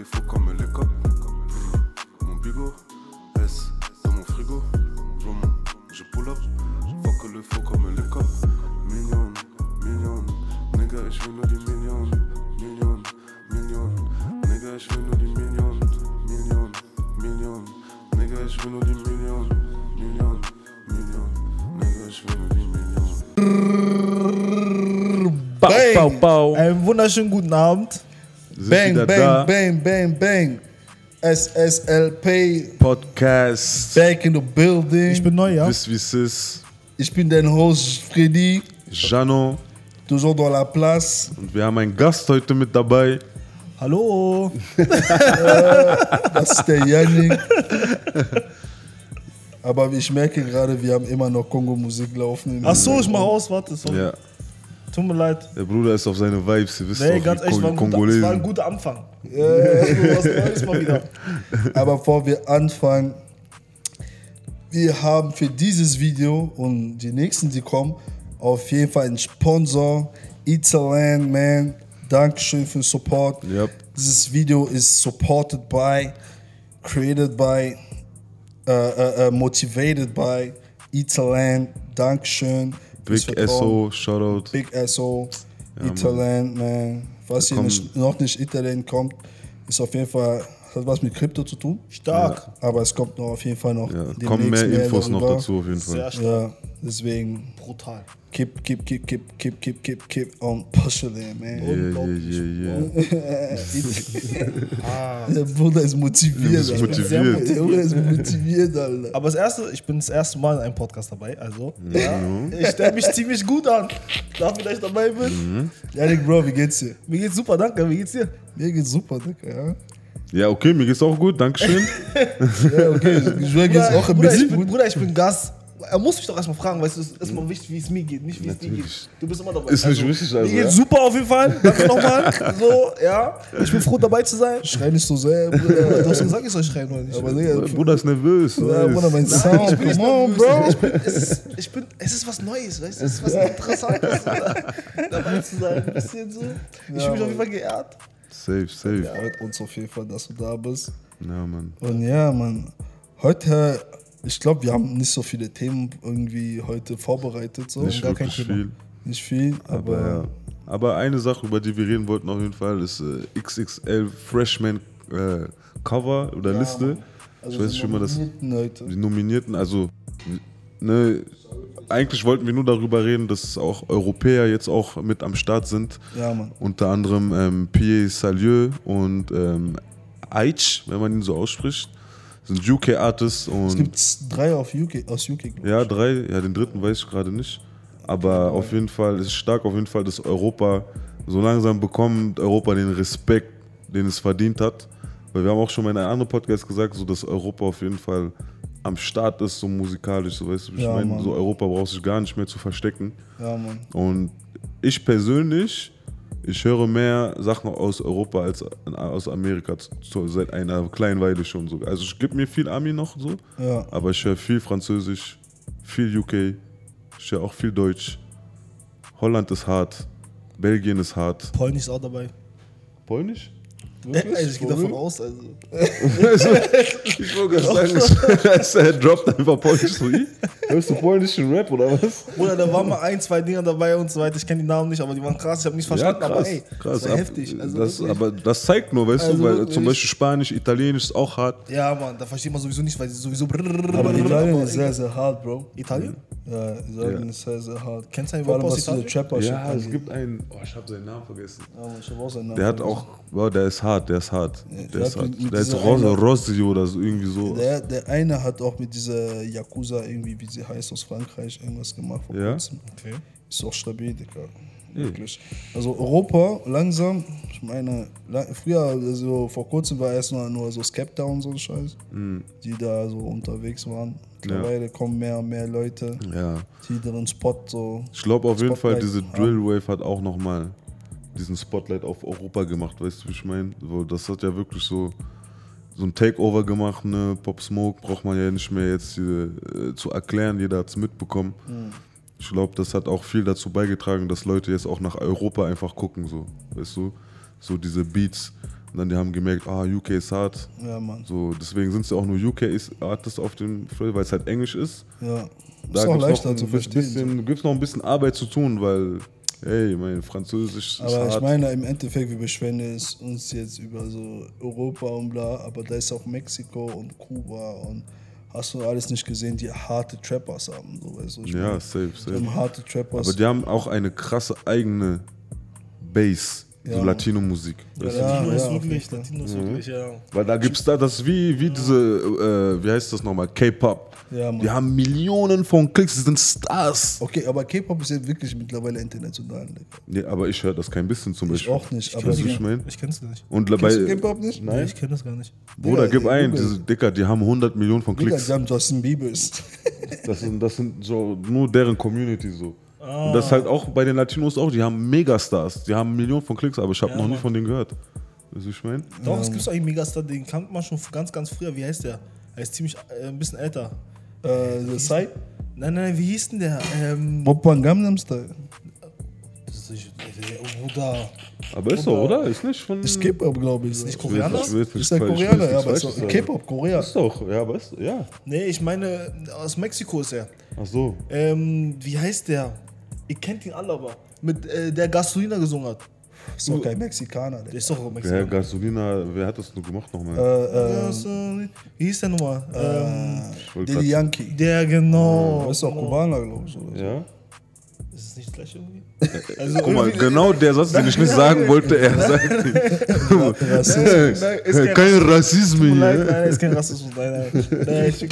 les faux comme les copes. Mon bigot, S dans mon frigo. Je pull up, fuck le faux comme les copes. Million, million, nigga, ich will nur die Million. Million, Million, nigga, ich will nur die Million. Million, Million, nigga, ich will nur die Million. Million, Million, nigga, ich will nur die Million. Bau, bau, bau. Einen wunderschönen guten Abend. Bang, bang, da. bang, bang, bang. SSLP Podcast. back in the building. Ich bin neu, ja? Wisst wie es ist. Ich bin dein Host Freddy, Jano. toujours dans la place. Und wir haben einen Gast heute mit dabei. Hallo. Das ist der Yannick. Aber ich merke gerade, wir haben immer noch Kongo-Musik laufen. Ach so, ich mach aus, warte. Sorry. Ja, Tut mir leid. der Bruder ist auf seine Vibes. Ihr wisst Nee, doch, ganz echt, war ein, guter, war ein guter Anfang. Ja, was Neues mal wieder. Aber bevor wir anfangen, wir haben für dieses Video und die nächsten, die kommen, auf jeden Fall einen Sponsor, Italand, man. Dankeschön für den Support. Yep. Dieses Video ist supported by, created by, uh, uh, uh, motivated by Italand. Dankeschön. Big. SO, Shoutout. Big SO, Ja, Italand, man. Falls ihr nicht, noch nicht Italand kommt, ist auf jeden Fall, hat was mit Krypto zu tun. Stark. Aber es kommt noch auf jeden Fall noch. Ja, kommen mehr Infos noch darüber. dazu auf jeden Sehr Fall. stark. Ja, deswegen Brutal. keep, keep, keep, keep, keep, keep, keep, keep on pushing man. Yeah, yeah, yeah, yeah. Der Bruder ist motiviert. ist motiviert. Der Bruder ist motiviert, Alter. Aber das erste, ich bin das erste Mal in einem Podcast dabei, also ja, ich stelle mich ziemlich gut an. Dafür, dass ich dabei bin. Janik, Bro, wie geht's dir? Mir geht's super, danke. Wie geht's dir? Mir geht's super, Digga, ja. Ja, okay, mir geht's auch gut. Dankeschön. Ja, okay, ich mir geht's auch ein Bruder, ich bisschen bin, gut. Bruder, ich bin Gast. Er muss mich doch erstmal fragen, weißt du, es ist erstmal wichtig, wie es mir geht, nicht wie es dir geht. Du bist immer dabei. Also, Ist nicht wichtig, also, Mir geht's ja? super auf jeden Fall. Danke nochmal. So, ja. Ich bin froh dabei zu sein. Schrei nicht so sehr, Du Bruder. hast gesagt, ich soll schreien oder nicht? Aber Digga, Bruder ist nervös. ja. Bruder, mein ich Sound, bin nicht come on, nervös. Bro. Ich bin, es, ist, ich bin, es ist was Neues, weißt du? Es ist was Interessantes, da- dabei zu sein. Ein bisschen so. Ich fühle mich auf jeden Fall geehrt. Safe, safe. Freut uns auf jeden Fall, dass du da bist. Ja, Mann. Und ja, Mann, heute, ich glaube, wir haben nicht so viele Themen irgendwie heute vorbereitet. So. Nicht gar kein Thema. viel. Nicht viel, aber, Aber, ja. Aber eine Sache, über die wir reden wollten auf jeden Fall, ist äh, XXL Freshman äh, Cover oder Liste. also ich weiß nicht, wie man das. Heute. Die Nominierten, also ne, eigentlich wollten wir nur darüber reden, dass auch Europäer jetzt auch mit am Start sind. Ja, Mann. Unter anderem ähm, Pierre Salieu und ähm, Aich, wenn man ihn so ausspricht. Sind UK-Artists Es gibt drei auf UK, aus UK, ja, drei, ja, den dritten weiß ich gerade nicht. Aber auf jeden Fall ist stark auf jeden Fall, dass Europa so langsam bekommt, Europa den Respekt, den es verdient hat. Weil wir haben auch schon mal in einem anderen Podcast gesagt, so dass Europa auf jeden Fall am Start ist, so musikalisch, so weißt du, ich Ja, meine, so Europa braucht sich gar nicht mehr zu verstecken. Ja, Mann. Und ich persönlich, ich höre mehr Sachen aus Europa als aus Amerika zu, seit einer kleinen Weile schon so. Also ich gebe mir viel Ami noch so, Ja. aber ich höre viel Französisch, viel UK, ich höre auch viel Deutsch. Holland ist hart, Belgien ist hart. Polnisch ist auch dabei. Polnisch? Also ich gehe davon aus. Also. ich wollte gerade sagen, er droppt einfach Polnisch so. "Ih, Hörst du polnischen Rap oder was? Oder da waren mal ein, zwei Dinger dabei und so weiter. Ich kenne die Namen nicht, aber die waren krass. Ich habe nicht verstanden, aber ey, das war Ab- heftig. Also das, wirklich. aber das zeigt nur, weißt Also du, weil wirklich. zum Beispiel Spanisch, Italienisch ist auch hart. ja, Mann, da versteht man sowieso nicht, weil sie sowieso. Aber Italien ist sehr, sehr hart, Bro. Italien? Ja, Italien Ja. ist sehr, sehr hart. Kennst du einen was aus Italien? trapper Ja, es gibt einen, oh, ich habe seinen Namen vergessen. Ja, ich hab auch seinen Namen Der hat auch, wow, der ist hart, der ist hart. Der ist hart. Der ist dieser Ros einer- Rossi oder so, irgendwie so. Der, der eine hat auch mit dieser Yakuza, irgendwie, wie sie heißt, aus Frankreich, irgendwas gemacht vor Ja? kurzem. Okay. Ist auch stabil, Digga. Wirklich. Also Europa langsam, ich meine, früher, also vor kurzem war erst nur, so Skepta und so ein Scheiß, die da so unterwegs waren. Mittlerweile kommen mehr und mehr Leute, Ja. die ihren Spot so. Ich glaube auf jeden Fall, Spotlight diese. Drill Wave hat auch nochmal diesen Spotlight auf Europa gemacht, weißt du, wie ich meine? So, das hat ja wirklich so, so ein Takeover gemacht, ne? Pop Smoke braucht man ja nicht mehr jetzt äh, zu erklären, jeder hat es mitbekommen. Ich glaube, das hat auch viel dazu beigetragen, dass Leute jetzt auch nach Europa einfach gucken, so, weißt du? So diese Beats. Und dann die haben gemerkt, ah, UK ist hart. Ja, Mann. So, deswegen sind es ja auch nur UK-Artists auf dem Festival, weil es halt Englisch ist. Ja. Da ist auch leichter noch zu ein verstehen. bisschen, gibt's noch ein bisschen Arbeit zu tun, weil, hey, mein Französisch ist Aber ich hart. meine, im Endeffekt, wir beschweren es uns jetzt über so Europa und bla, aber da ist auch Mexiko und Kuba und hast du alles nicht gesehen, die harte Trappers haben. So, weißt du, ja, meine, safe, safe. harte Trappers. Aber die haben auch eine krasse eigene Base, so Ja. Latino-Musik. weißt du? Ja, Latino ist wirklich. Latino ist wirklich, ja. Weil da gibt's da, das wie, wie diese, äh, wie heißt das nochmal, K-Pop. Ja, Mann. die haben Millionen von Klicks, die sind Stars. okay, aber K-Pop ist ja wirklich mittlerweile international. Digga. Nee, aber ich höre das kein bisschen zum Ich Beispiel. auch nicht, aber wie ich meine? Ich kenn's gar nicht. Und Kennst du dabei, K-Pop nicht? Nee, ich kenn das gar nicht. Bruder, Digga, gib ein, diese Dicker, die haben 100 Millionen von Digga, Klicks. die haben Justin Biebers. Das sind, das sind so nur deren Community so. Ah. Und das ist halt auch bei den Latinos auch, die haben Megastars, die haben Millionen von Klicks, aber ich habe Ja, noch nie von denen gehört. Weißt du, wie ich meine? Doch, es gibt einen Megastar, den kannte man schon ganz, ganz früher. Wie heißt der? Er ist ziemlich, äh, ein bisschen älter. äh, The Side? Nein, nein, wie hieß denn der? Ähm, Oppan Gangnam Style. das ist nicht, der Bruder. Aber ist doch, oder? Ist nicht von. Ist K-Pop, glaube ich. Ist nicht Koreaner? ich jetzt Ist der Koreaner, ja, aber sagen. K-Pop, Korea. Ist doch, ja, aber ist, ja. Nee, ich meine, aus Mexiko ist er. Ach so. Ähm, wie heißt der? Ihr kennt ihn alle aber. Mit äh, der Gasolina gesungen hat. Ist doch kein Mexikaner. Der ist doch Mexikaner. Gasolina, wer hat das nur gemacht nochmal? Äh, äh, Gasolina. Wie hieß der nochmal? ähm, Daddy grad- Yankee. der genau. Das ist doch Kubaner, glaube ich. Oder so. Ja? Ist es nicht gleich irgendwie? Also Guck mal, genau der Satz, den ich nicht sagen wollte, er sagt. Rassismus. Nein, ist kein Rassismus hier. nein, ist kein Rassismus. Nein, nein. nein ich,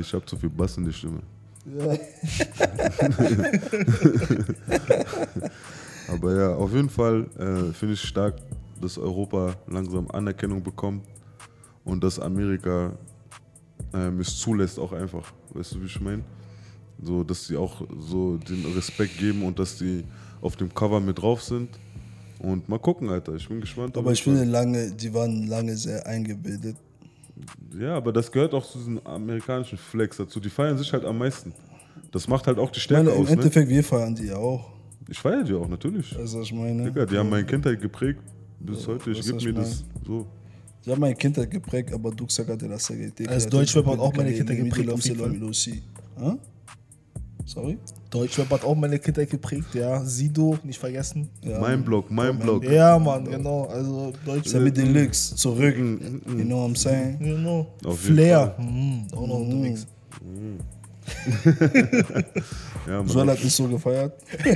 Ich hab zu viel Bass in die Stimme. Aber ja, auf jeden Fall äh, finde ich stark, dass Europa langsam Anerkennung bekommt und dass Amerika ähm, es zulässt auch einfach. Weißt du, wie ich meine? So, dass sie auch so den Respekt geben und dass die auf dem Cover mit drauf sind. Und mal gucken, Alter. Ich bin gespannt. Aber ich finde lange, die waren lange sehr eingebildet. Ja, aber das gehört auch zu diesem amerikanischen Flex dazu. Die feiern sich halt am meisten. Das macht halt auch die Ich Stärke meine, im aus. Ne? Endeffekt, wir feiern die ja auch. Ich feiere die auch, natürlich. Also ich meine, Digga, die haben meine Kindheit geprägt bis heute. Ich gebe mir was das so. die haben meine Kindheit geprägt, aber du sagst la seguridad. Als Deutschrapper hat auch meine Kindheit geprägt, auf jeden Fall. Sorry? Deutschrap hat auch meine Kindheit geprägt, ja. Sido, nicht vergessen. Ja, mein Blog, mein Blog. Ja, Mann, genau. Also Deutschrap. Sammy Deluxe, zurück. You know what I'm saying? Genau. Auf jeden Flair. Mhm, auch noch unterwegs. Ja, Mann. Joel hat nicht so gefeiert. Die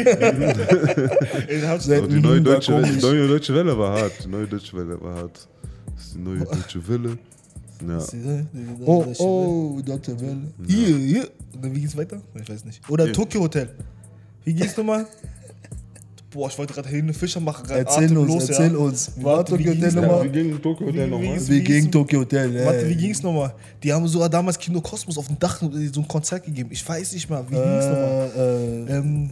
neue deutsche, Welle, die neue deutsche Welle war hart. Die neue deutsche Welle war hart. Das ist die neue deutsche Welle. Ja. Oh, oh, Dr. Welle. Hier, hier. Und dann, wie geht's weiter? Ich weiß nicht. Oder Tokyo Hotel. Wie geht's nochmal? Boah, ich wollte gerade Helene Fischer machen. grad Erzähl uns, erzähl ja. uns. Wie war Warte, wie Tokyo ging's Hotel nochmal? nochmal? Wie ging Tokyo Hotel Wie- nochmal? wie- Wie ging Tokyo Hotel? ey. Warte, wie ging's nochmal? Die haben sogar damals Kino Kosmos auf dem Dach so ein Konzert gegeben. Ich weiß nicht mal, wie ging's nochmal? Äh, äh, Ähm,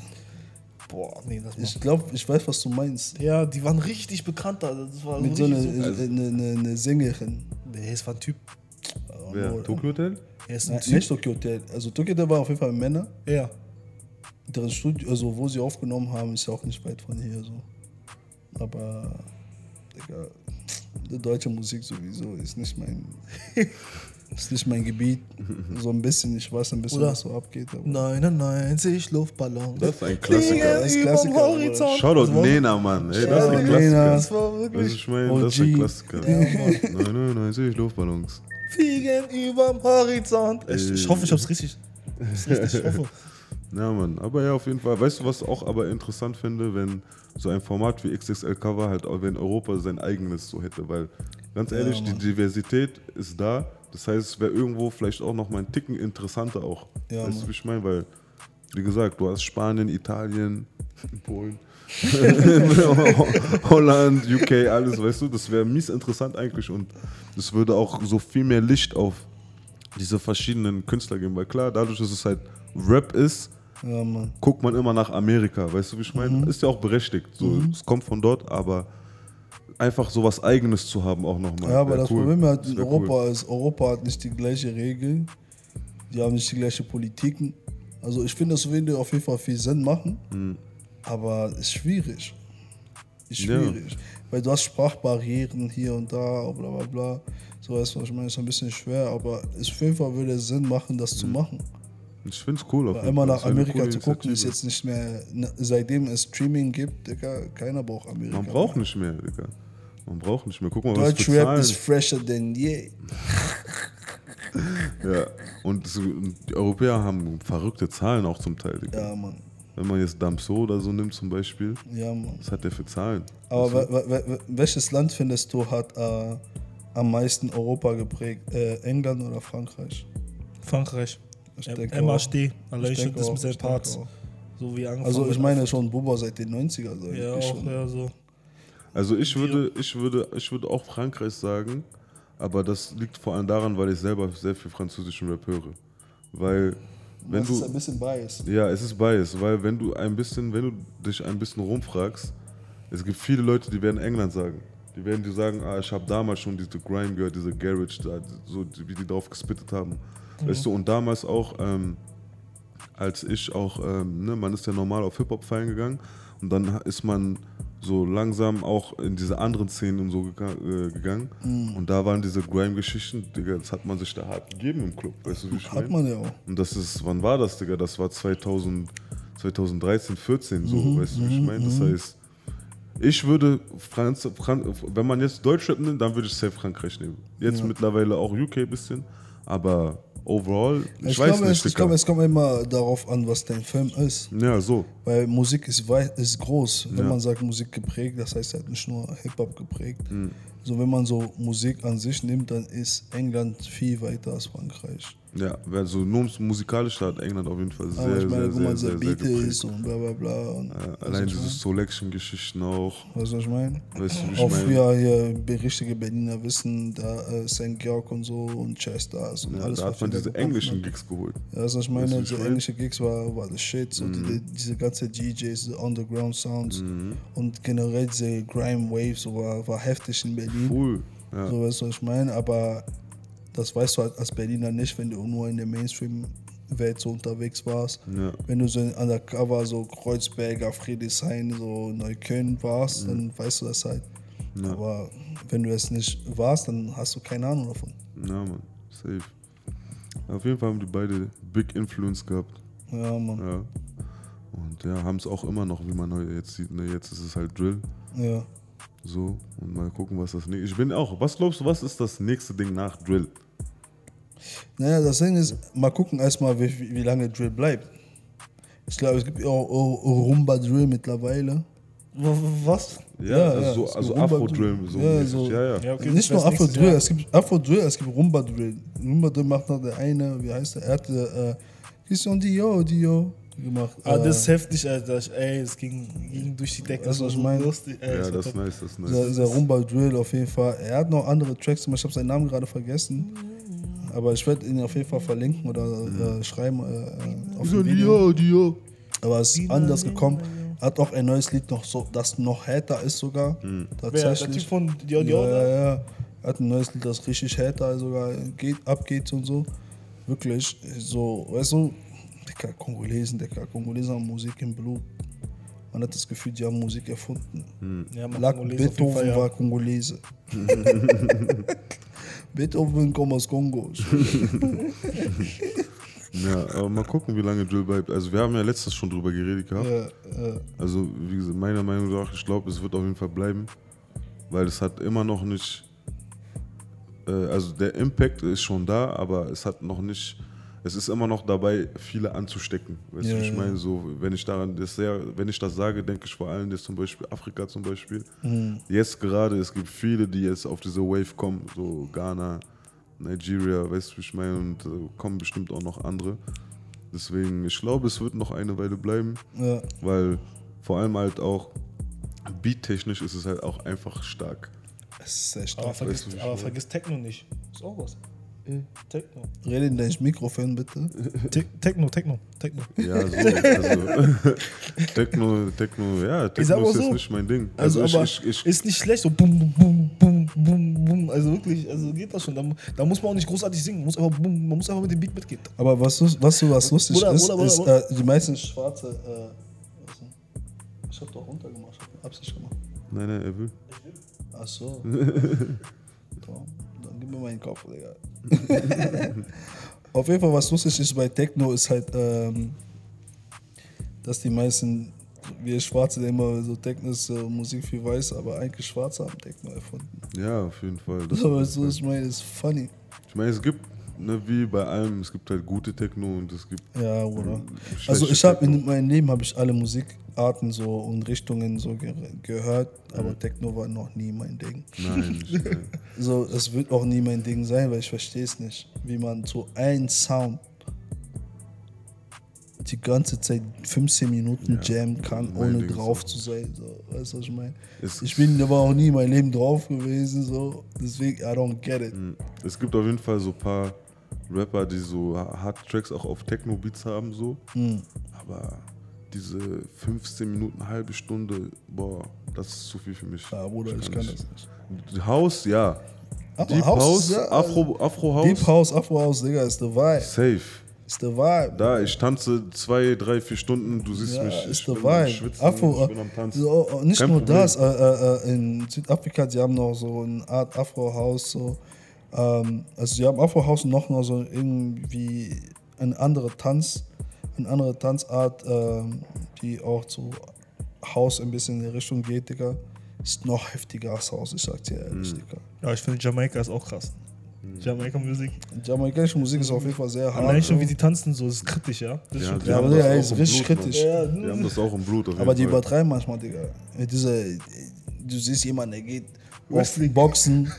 boah, nee, das ich glaube, ich weiß, was du meinst. Ja, die waren richtig bekannt. da. Das war Mit so einer so. eine, eine, eine Sängerin. Nee, es war ein Typ. Wer? Tokyo Hotel? Er ist ein Nein, Typ. nicht Tokyo Hotel. Also Tokyo Hotel war auf jeden Fall Männer. Ja. Deren Studio, also wo sie aufgenommen haben, ist ja auch nicht weit von hier so. Aber, Digga, die deutsche Musik sowieso ist nicht mein, ist nicht mein Gebiet. So ein bisschen, ich weiß ein bisschen, Oder? was so abgeht. Aber 99 Luftballons. Das ist ein Klassiker. Das ist Fliegen Klassiker. Shoutout Nena, Mann. Ey, das ist ein Klassiker. Nena. Das war wirklich. ich meine, das ist ein. Klassiker. 99 Luftballons. Fliegen überm Horizont. Ich, ich hoffe, ich hab's richtig. Richtig, ich hoffe. Ja, Mann. Aber ja, auf jeden Fall. Weißt du, was ich auch aber interessant finde, wenn so ein Format wie XXL Cover halt, auch wenn Europa sein eigenes so hätte, weil ganz ehrlich, die Diversität ist da. Das heißt, es wäre irgendwo vielleicht auch noch mal ein Ticken interessanter auch. Ja, weißt du, wie ich meine? Weil, wie gesagt, du hast Spanien, Italien, Polen, Holland, UK, alles, weißt du, das wäre mies interessant eigentlich und das würde auch so viel mehr Licht auf diese verschiedenen Künstler geben, weil klar, dadurch, dass es halt Rap ist, ja, guckt man immer nach Amerika, weißt du, wie ich meine? Mhm. Ist ja auch berechtigt, so, es kommt von dort, aber einfach so was Eigenes zu haben auch nochmal. Ja, aber wär das cool. Problem halt in Europa ist, Europa hat nicht die gleiche Regeln, die haben nicht die gleiche Politiken. Also ich finde, das würde auf jeden Fall viel Sinn machen, Mhm. aber ist schwierig. schwierig. Weil du hast Sprachbarrieren hier und da, bla bla bla. So weißt du, was ich meine, ist ein bisschen schwer, aber es auf jeden Fall würde Sinn machen, das zu machen. Ich finde es cool. auf jeden immer Fall. nach Amerika zu gucken, ist jetzt nicht mehr, ne, seitdem es Streaming gibt, Digga, keiner braucht Amerika. Man braucht nicht mehr, Digga. Man braucht nicht mehr. Guck mal, was für Deutschrap Zahlen. ist fresher than je. Ja. Und die Europäer haben verrückte Zahlen auch zum Teil, Digga. Ja, Mann. Wenn man jetzt Damso oder so nimmt zum Beispiel, Ja, Mann. was hat der für Zahlen? Aber we- we- we- welches Land findest du hat äh, am meisten Europa geprägt? Äh, England oder Frankreich? Frankreich. Ich denke MHD, ich denke Parts. So wie angefangen Also ich meine schon Buba seit den 90er. sag Ja, ich auch, schon. ja, so. Also ich würde, ich würde, ich würde auch Frankreich sagen, aber das liegt vor allem daran, weil ich selber sehr viel französischen Rap höre. Weil wenn das du ist ein bisschen biased. Ja, es ist bias, weil wenn du ein bisschen, wenn du dich ein bisschen rumfragst, es gibt viele Leute, die werden England sagen. Die werden dir sagen, ah, ich habe damals schon diese Grime gehört, diese Garage, da, so wie die drauf gespittet haben. Weißt du, und damals auch, ähm, als ich auch, ähm, ne, man ist ja normal auf Hip-Hop feiern gegangen und dann ist man so langsam auch in diese anderen Szenen und so gega äh, gegangen. Und da waren diese Grime-Geschichten, Digga, das hat man sich da hart gegeben im Club, weißt du, wie ich Hat meine? man ja auch. Und das ist, wann war das, Digga? Das war 2000, 2013, 14, so, Mhm, weißt du, wie ich meine? Das heißt, ich würde, Franz, Fran wenn man jetzt Deutschrap nimmt, dann würde ich safe Frankreich nehmen. Jetzt mittlerweile auch UK ein bisschen, aber overall, ich, Ich, weiß glaube, nicht, es, ich glaube, es kommt immer darauf an, was dein Film ist. ja, so. Weil Musik ist, wei- ist groß. Wenn Ja. man sagt Musik geprägt, das heißt halt nicht nur Hip-Hop geprägt. Mhm. So, wenn man so Musik an sich nimmt, dann ist England viel weiter als Frankreich. Ja, also nur musikalisch hat England auf jeden Fall sehr, Aber ich meine, sehr, guck sehr, mal, sehr, sehr, geprägt. und bla bla bla. Und, Ja, allein was diese Selection-Geschichten auch. Weißt du, was ich meine? Weißt du, wie ich Auch meine? früher hier be- richtige Berliner wissen, da äh, St. Georg und so und Chesters und Ja, alles. da was hat man diese englischen. Gigs geholt. Ja, was ich Weißt du, meine, wie ich meine? Mhm. englische Gigs war, war das Shit. So die, diese ganze DJs, diese Underground Sounds Mhm. und generell diese Grime Waves so war, war heftig in Berlin. Cool. Ja. So weißt du, was ich meine, aber das weißt du halt als Berliner nicht, wenn du nur in der Mainstream-Welt so unterwegs warst. Ja. Wenn du so undercover so Kreuzberger, Friedrichshain, so Neukölln warst, Mhm. dann weißt du das halt. Aber wenn du es nicht warst, dann hast du keine Ahnung davon. Ja, Mann, safe. Auf jeden Fall haben die beide Big Influence gehabt. Ja, Mann. Ja. Und ja, haben es auch immer noch, wie man heute jetzt sieht. Ne? Jetzt ist es halt Drill. Ja. So. Und mal gucken, was das nächste. Ich bin auch. Was glaubst du, was ist das nächste Ding nach Drill? Naja, das Ding ist, mal gucken erstmal, wie, wie, wie lange Drill bleibt. Ich glaube, es gibt ja auch Rumba Drill mittlerweile. Was? Ja, Ja, also, ja, so, also Afro-Drill. Drill. So Ja, so- ja, ja. Ja, okay, Nicht das nur Afro Drill, Jahr. es gibt Afro Drill, es gibt Rumba Drill. Rumba Drill macht noch der eine, wie heißt der? Er hatte äh, Christian Dio, Dio gemacht. Ah, äh, das ist heftig, Alter. Ey, es ging, ging durch die Decke. Weißt du, was ich meine? lustig. Ey, Ja, das ist nice, das ist nice. dieser, dieser Rumba Drill auf jeden Fall. Er hat noch andere Tracks gemacht, ich habe seinen Namen gerade vergessen. Aber ich werde ihn auf jeden Fall verlinken oder äh, schreiben äh, äh, auf dem Video. Dio. Aber es ist anders gekommen. Er hat auch ein neues Lied noch so, das noch härter ist sogar. Hm. Wer, der Tatsächlich. Typ von Dio Dio? Ja, ja, ja. Er hat ein neues Lied, das richtig härter sogar geht, abgeht und so. Wirklich, so, weißt du, Digga, Kongolesen, Digga, Kongolesen haben Musik im Blut. Man hat das Gefühl, die haben Musik erfunden. Ja, auf jeden Beethoven Fall, ja. war Kongolese. Beethoven kommt aus Kongo. Ja, aber mal gucken, wie lange Drill bleibt. Also, wir haben ja letztes schon drüber geredet gehabt. ja, ja. Also, wie gesagt, meiner Meinung nach, ich glaube, es wird auf jeden Fall bleiben, weil es hat immer noch nicht, äh, also der Impact ist schon da, aber es hat noch nicht, es ist immer noch dabei, viele anzustecken. Weißt Ja, du, wie ich ja. meine, so, wenn ich daran das sehr, wenn ich das sage, denke ich vor allem jetzt zum Beispiel Afrika zum Beispiel. Jetzt gerade, es gibt viele, die jetzt auf diese Wave kommen, so Ghana, Nigeria, weißt du, wie ich meine, und äh, kommen bestimmt auch noch andere. Deswegen, ich glaube, es wird noch eine Weile bleiben ja. weil vor allem halt auch beattechnisch ist es halt auch einfach stark. Es ist sehr Aber, stark. vergiss, Weißt du, wie ich aber vergiss Techno nicht. Ist auch was. Techno. Rede in dein Mikrofon bitte. Te Techno, Techno, Techno. Ja, so, also Techno, Techno, ja, Ich sag Techno ist jetzt so. nicht mein Ding. Also, Also, aber ich, ich, ich, ist nicht schlecht, so bum, bum, bum, bum, bum. Also wirklich, also geht das schon. Da, da muss man auch nicht großartig singen, man muss einfach, bum, man muss einfach mit dem Beat mitgehen. Aber was, du- was, du- was lustig Bruder, ist, Bruder, Bruder, ist. Äh, die meisten schwarze. Äh, was denn? ich hab doch runtergemacht, ich hab Absicht gemacht. Nein, nein, er will. Ach so. Dann dann gib mir meinen Kopf, Digga. Auf jeden Fall, was lustig ist bei Techno, ist halt, ähm, dass die meisten, wir Schwarze immer so, Techno ist äh, Musik für Weiße, aber eigentlich Schwarze haben Techno erfunden. Ja, auf jeden Fall. Das So, jeden was ich meine, ist funny. Ich meine, es gibt, ne, wie bei allem, es gibt halt gute Techno und es gibt. Ja, oder? schlechte Also ich habe in meinem Leben habe ich alle Musikarten so und Richtungen so ge gehört, aber Techno war noch nie mein Ding. Nein. So, es wird auch nie mein Ding sein, weil ich verstehe es nicht, wie man so einen Sound die ganze Zeit 15 Minuten jammen kann, ohne Ding drauf auch- zu sein. So, weißt du, was ich meine? Ich bin aber auch nie in meinem Leben drauf gewesen, so, deswegen, I don't get it. Es gibt auf jeden Fall so ein paar Rapper, die so Hard Tracks auch auf Techno-Beats haben, so. Hm. Aber diese 15 Minuten, halbe Stunde, boah, das ist zu viel für mich. Ja, Bruder, ich kann das nicht. Haus, ja. Aber Deep House House, ja- Afro, Afro House, Deep House, Afro House, Digga, ist the vibe. safe. Ist the vibe. Da, ich tanze zwei, drei, vier Stunden, du siehst Ja, mich, ist ich am vibe. Schwitzen, Afro, ich bin am Tanzen. so, äh, nicht Kein nur Problem. das, äh, äh, äh, in Südafrika, die haben noch so eine Art Afro-Haus, so, ähm, also die haben Afro-Haus und noch mal so irgendwie eine andere Tanz, eine andere Tanzart, ähm, die auch zu Haus ein bisschen in die Richtung geht, Digga. Ist noch heftiger als Haus, ich sag dir ehrlich, Mhm. Digga. Ja, ich finde Jamaika ist auch krass. Jamaika-Musik. Jamaikanische Musik ist auf jeden Fall sehr hart. Allein schon, wie die tanzen, so, ist kritisch, ja. Das ist Ja, schon die Ja, aber auch ist richtig Blut, Mann. kritisch. Ja, Die haben das auch im Blut. Auf Aber jeden die Fall. übertreiben manchmal, Digga. Mit diese, du siehst jemanden, der geht auf. Boxen,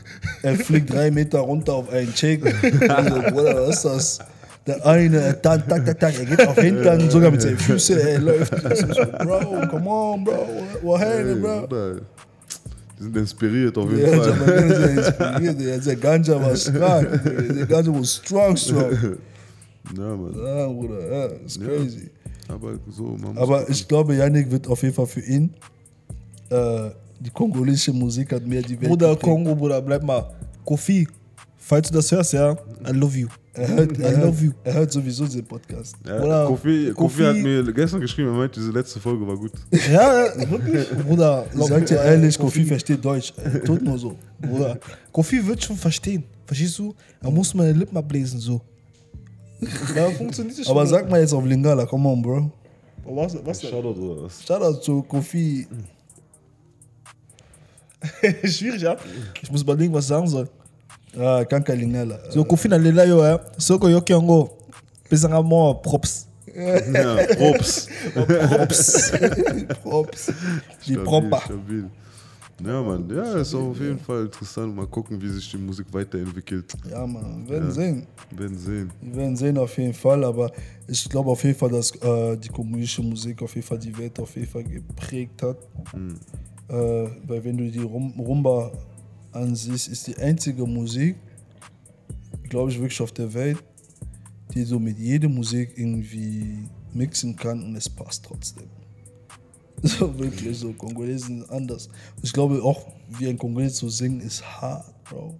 er fliegt drei Meter runter auf einen Chick. Also, Bruder, was ist das? Der eine, er tak, tak, tak, tak, er geht auf Hintern, sogar mit seinen Füßen, er läuft. Bro, come on, Bro, Ey, hey, Bro? Bruder, Die sind inspiriert auf jeden Ja, Fall. Jamaikaner sind inspiriert. Der Ganja war stark, der Ganja war strong, strong. Ja, Mann. Ja, Bruder, ja, ist crazy. Aber so, man muss Aber ich glaube, Yannick wird auf jeden Fall für ihn. Äh, die kongolesische Musik hat mehr die Welt. Bruder, geprägt. Kongo, Bruder, bleib mal. Kofi, falls du das hörst, ja, I love you. Er hört, I er, love hört, you. er hört sowieso den Podcast. Ja, Bruder, Kofi, Kofi, Kofi- hat mir gestern geschrieben, er meint, diese letzte Folge war gut. Ja, wirklich? Bruder, Ich sag dir ehrlich, Kofi versteht Deutsch. Tut nur so. Bruder, Kofi wird schon verstehen. Verstehst du? Er muss meine Lippen ablesen, so. Da funktioniert schon. Aber sag mal jetzt auf Lingala, come on, Bro. was, was denn? Shoutout oder was? Shoutout zu Kofi. Schwierig, ja? Ich muss überlegen, was ich sagen soll. Ah, kann kein Lingala. So, Kofi na lela yo, eh. Soko yoki yango. Pesanga mo, props. Ja, Props. Props. Props. Die Proper. stabil. Ja, Mann, ja, ist auf jeden Fall interessant. Mal gucken, wie sich die Musik weiterentwickelt. Ja, Mann, wir werden Ja. sehen. Wir werden sehen. Wir werden sehen auf jeden Fall, aber ich glaube auf jeden Fall, dass äh, die kommunistische Musik auf jeden Fall die Welt auf jeden Fall geprägt hat. Äh, weil wenn du die Rum Rumba ansiehst, ist die einzige Musik, glaube ich, wirklich auf der Welt, die so mit jeder Musik irgendwie mixen kann und es passt trotzdem. So wirklich, so Kongolesen sind anders. Ich glaube auch, wie ein Kongolese zu singen, ist hart, Bro.